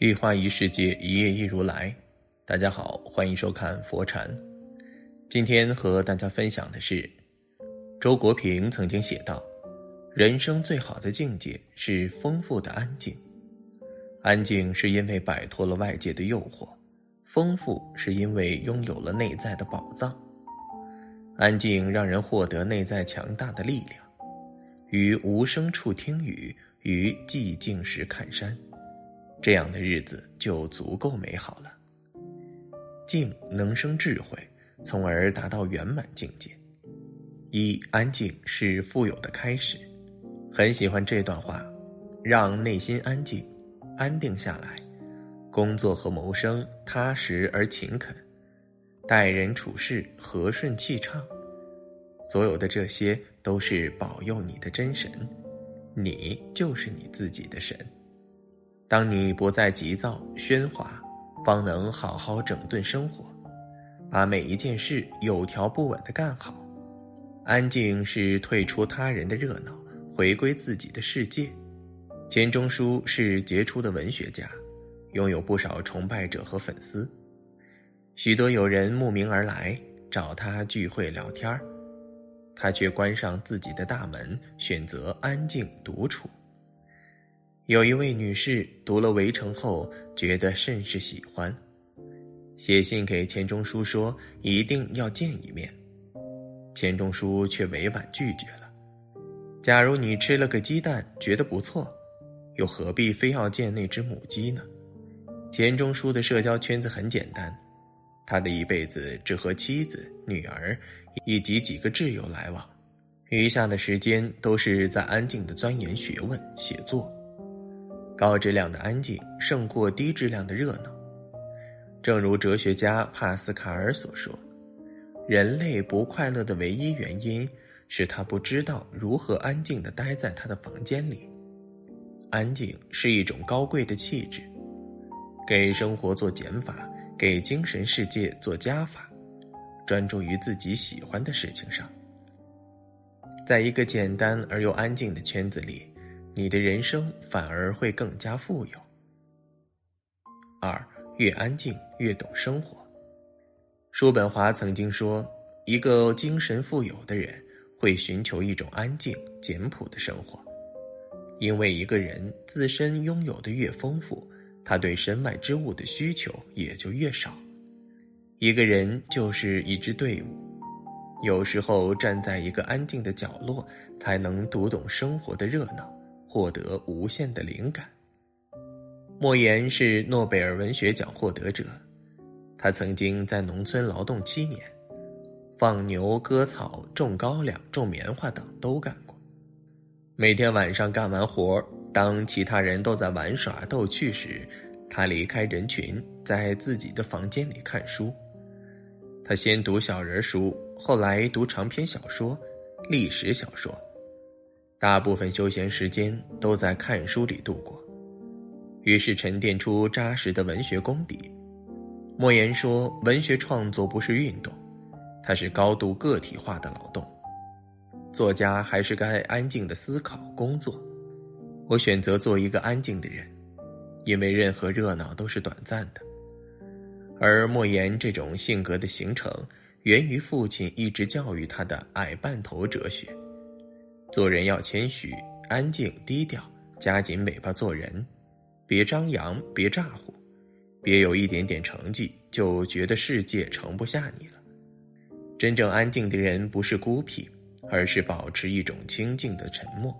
一花一世界，一叶一如来。大家好，欢迎收看佛禅。今天和大家分享的是，周国平曾经写道：“人生最好的境界是丰富的安静。安静是因为摆脱了外界的诱惑，丰富是因为拥有了内在的宝藏。安静让人获得内在强大的力量。于无声处听雨，于寂静时看山。”这样的日子就足够美好了。静能生智慧，从而达到圆满境界。一安静是富有的开始。很喜欢这段话：让内心安静，安定下来，工作和谋生踏实而勤恳，待人处事和顺气畅。所有的这些都是保佑你的真神，你就是你自己的神。当你不再急躁喧哗，方能好好整顿生活，把每一件事有条不紊的干好。安静是退出他人的热闹，回归自己的世界。钱钟书是杰出的文学家，拥有不少崇拜者和粉丝，许多友人慕名而来找他聚会聊天儿他却关上自己的大门，选择安静独处。有一位女士读了《围城》后，觉得甚是喜欢，写信给钱钟书说一定要见一面。钱钟书却委婉拒绝了。假如你吃了个鸡蛋觉得不错，又何必非要见那只母鸡呢？钱钟书的社交圈子很简单，他的一辈子只和妻子、女儿以及几个挚友来往，余下的时间都是在安静的钻研学问、写作。高质量的安静胜过低质量的热闹。正如哲学家帕斯卡尔所说：“人类不快乐的唯一原因是他不知道如何安静地待在他的房间里。安静是一种高贵的气质，给生活做减法，给精神世界做加法，专注于自己喜欢的事情上。在一个简单而又安静的圈子里。”你的人生反而会更加富有。二，越安静越懂生活。叔本华曾经说，一个精神富有的人会寻求一种安静、简朴的生活，因为一个人自身拥有的越丰富，他对身外之物的需求也就越少。一个人就是一支队伍，有时候站在一个安静的角落，才能读懂生活的热闹。获得无限的灵感。莫言是诺贝尔文学奖获得者，他曾经在农村劳动七年，放牛、割草、种高粱、种棉花等都干过。每天晚上干完活，当其他人都在玩耍逗趣时，他离开人群，在自己的房间里看书。他先读小人书，后来读长篇小说、历史小说。大部分休闲时间都在看书里度过，于是沉淀出扎实的文学功底。莫言说：“文学创作不是运动，它是高度个体化的劳动。作家还是该安静的思考工作。我选择做一个安静的人，因为任何热闹都是短暂的。而莫言这种性格的形成，源于父亲一直教育他的矮半头哲学。”做人要谦虚、安静、低调，夹紧尾巴做人，别张扬，别咋呼，别有一点点成绩就觉得世界盛不下你了。真正安静的人不是孤僻，而是保持一种清静的沉默，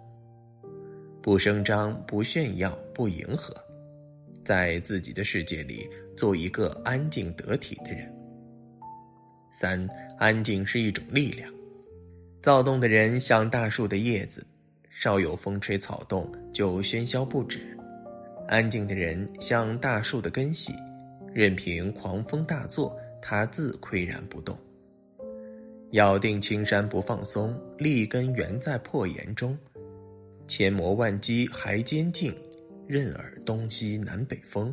不声张，不炫耀，不迎合，在自己的世界里做一个安静得体的人。三，安静是一种力量。躁动的人像大树的叶子，稍有风吹草动就喧嚣不止；安静的人像大树的根系，任凭狂风大作，它自岿然不动。咬定青山不放松，立根原在破岩中。千磨万击还坚劲，任尔东西南北风。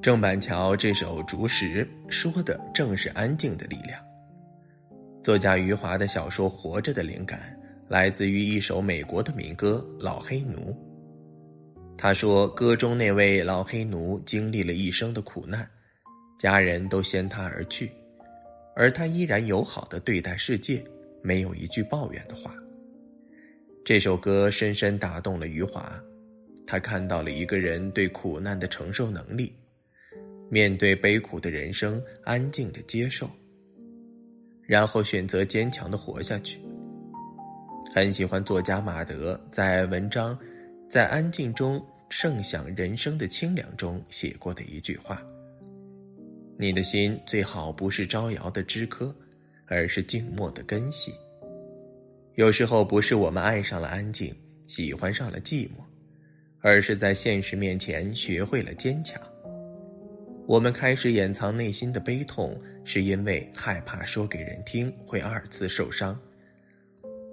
郑板桥这首《竹石》说的正是安静的力量。作家余华的小说《活着》的灵感来自于一首美国的民歌《老黑奴》。他说，歌中那位老黑奴经历了一生的苦难，家人都先他而去，而他依然友好的对待世界，没有一句抱怨的话。这首歌深深打动了余华，他看到了一个人对苦难的承受能力，面对悲苦的人生，安静的接受，然后选择坚强的活下去。很喜欢作家马德在文章。在安静中盛享人生的清凉中写过的一句话：“你的心最好不是招摇的枝柯，而是静默的根系。”有时候不是我们爱上了安静，喜欢上了寂寞，而是在现实面前学会了坚强。我们开始掩藏内心的悲痛，是因为害怕说给人听会二次受伤。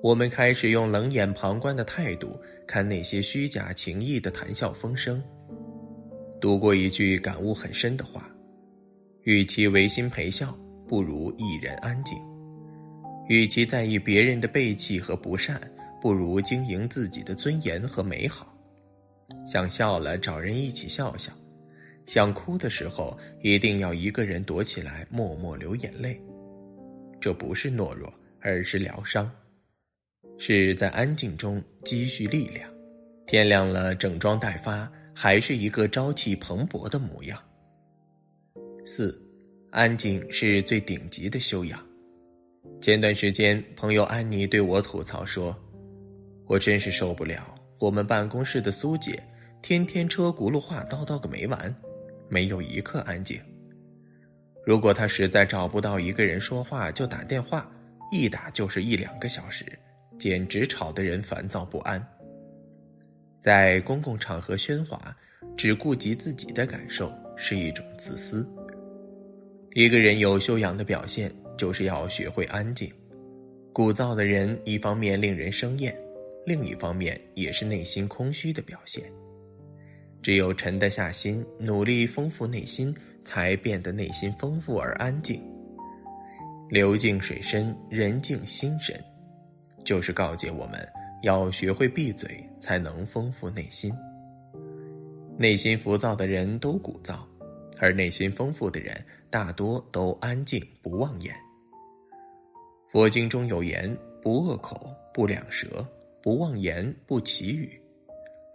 我们开始用冷眼旁观的态度看那些虚假情谊的谈笑风生。读过一句感悟很深的话：，与其违心陪笑，不如一人安静；，与其在意别人的背弃和不善，不如经营自己的尊严和美好。想笑了，找人一起笑笑；，想哭的时候，一定要一个人躲起来，默默流眼泪。这不是懦弱，而是疗伤。是在安静中积蓄力量，天亮了整装待发，还是一个朝气蓬勃的模样。四，安静是最顶级的修养。前段时间，朋友安妮对我吐槽说：“我真是受不了我们办公室的苏姐，天天车轱辘话叨叨个没完，没有一刻安静。如果他实在找不到一个人说话，就打电话，一打就是一两个小时。”简直吵得人烦躁不安。在公共场合喧哗，只顾及自己的感受是一种自私。一个人有修养的表现，就是要学会安静。鼓噪的人，一方面令人生厌，另一方面也是内心空虚的表现。只有沉得下心，努力丰富内心，才变得内心丰富而安静。流静水深，人静心深。就是告诫我们要学会闭嘴，才能丰富内心。内心浮躁的人都鼓噪，而内心丰富的人大多都安静不妄言。佛经中有言：“不恶口，不两舌，不妄言，不绮语。”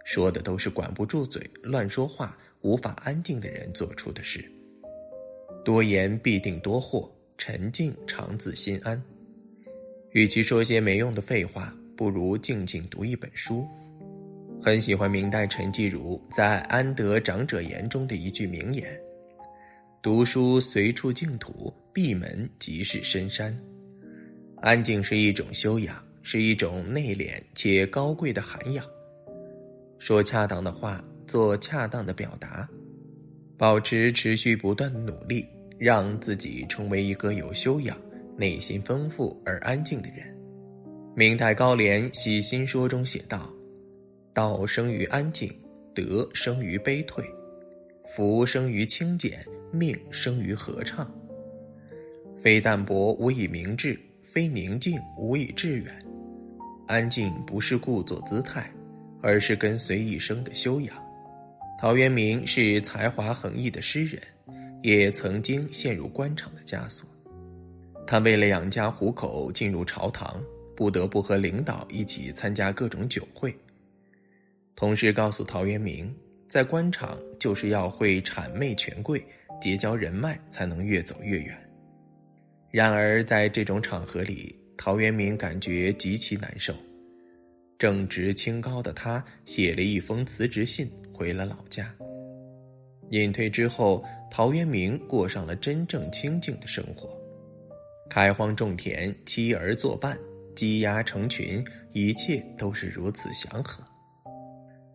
说的都是管不住嘴、乱说话、无法安静的人做出的事。多言必定多祸，沉静常自心安。与其说些没用的废话，不如静静读一本书。很喜欢明代陈继儒在《安得长者言》中的一句名言：“读书随处净土，闭门即是深山。”安静是一种修养，是一种内敛且高贵的涵养。说恰当的话，做恰当的表达，保持持续不断的努力，让自己成为一个有修养。内心丰富而安静的人，明代高廉《喜心说》中写道：“道生于安静，德生于悲退，福生于清简，命生于合畅。非淡泊无以明志，非宁静无以致远。安静不是故作姿态，而是跟随一生的修养。”陶渊明是才华横溢的诗人，也曾经陷入官场的枷锁。他为了养家糊口，进入朝堂，不得不和领导一起参加各种酒会。同事告诉陶渊明，在官场就是要会谄媚权贵，结交人脉，才能越走越远。然而，在这种场合里，陶渊明感觉极其难受。正直清高的他写了一封辞职信，回了老家。隐退之后，陶渊明过上了真正清静的生活。开荒种田，妻儿作伴，鸡鸭成群，一切都是如此祥和。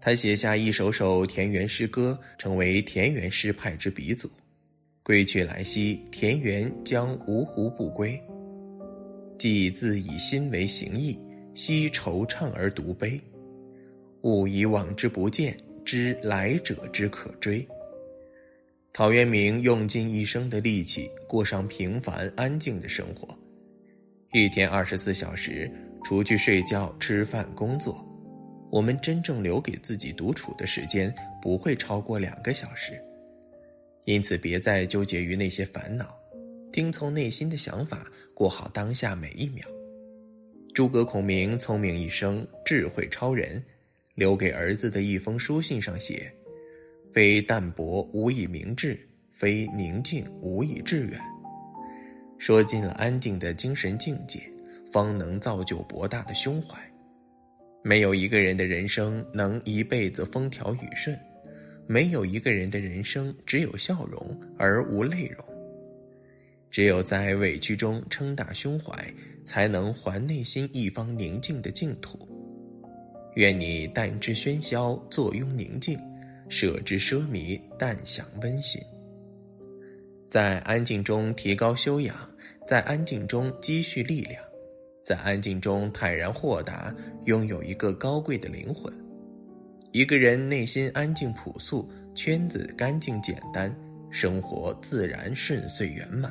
他写下一首首田园诗歌，成为田园诗派之鼻祖。归去来兮，田园将芜湖不归。既自以心为形役，惜惆怅而独悲。吾以往之不谏，知来者之可追。陶渊明用尽一生的力气，过上平凡安静的生活。一天二十四小时，除去睡觉、吃饭、工作，我们真正留给自己独处的时间不会超过两个小时。因此，别再纠结于那些烦恼，听从内心的想法，过好当下每一秒。诸葛孔明聪明一生，智慧超人，留给儿子的一封书信上写：“非淡泊无以明志，非宁静无以致远。”说尽了安静的精神境界，方能造就博大的胸怀。没有一个人的人生能一辈子风调雨顺，没有一个人的人生只有笑容而无泪容。只有在委屈中撑大胸怀，才能还内心一方宁静的净土。愿你淡之喧嚣，坐拥宁静；舍之奢靡，淡享温馨。在安静中提高修养，在安静中积蓄力量，在安静中坦然豁达，拥有一个高贵的灵魂。一个人内心安静朴素，圈子干净简单，生活自然顺遂圆满。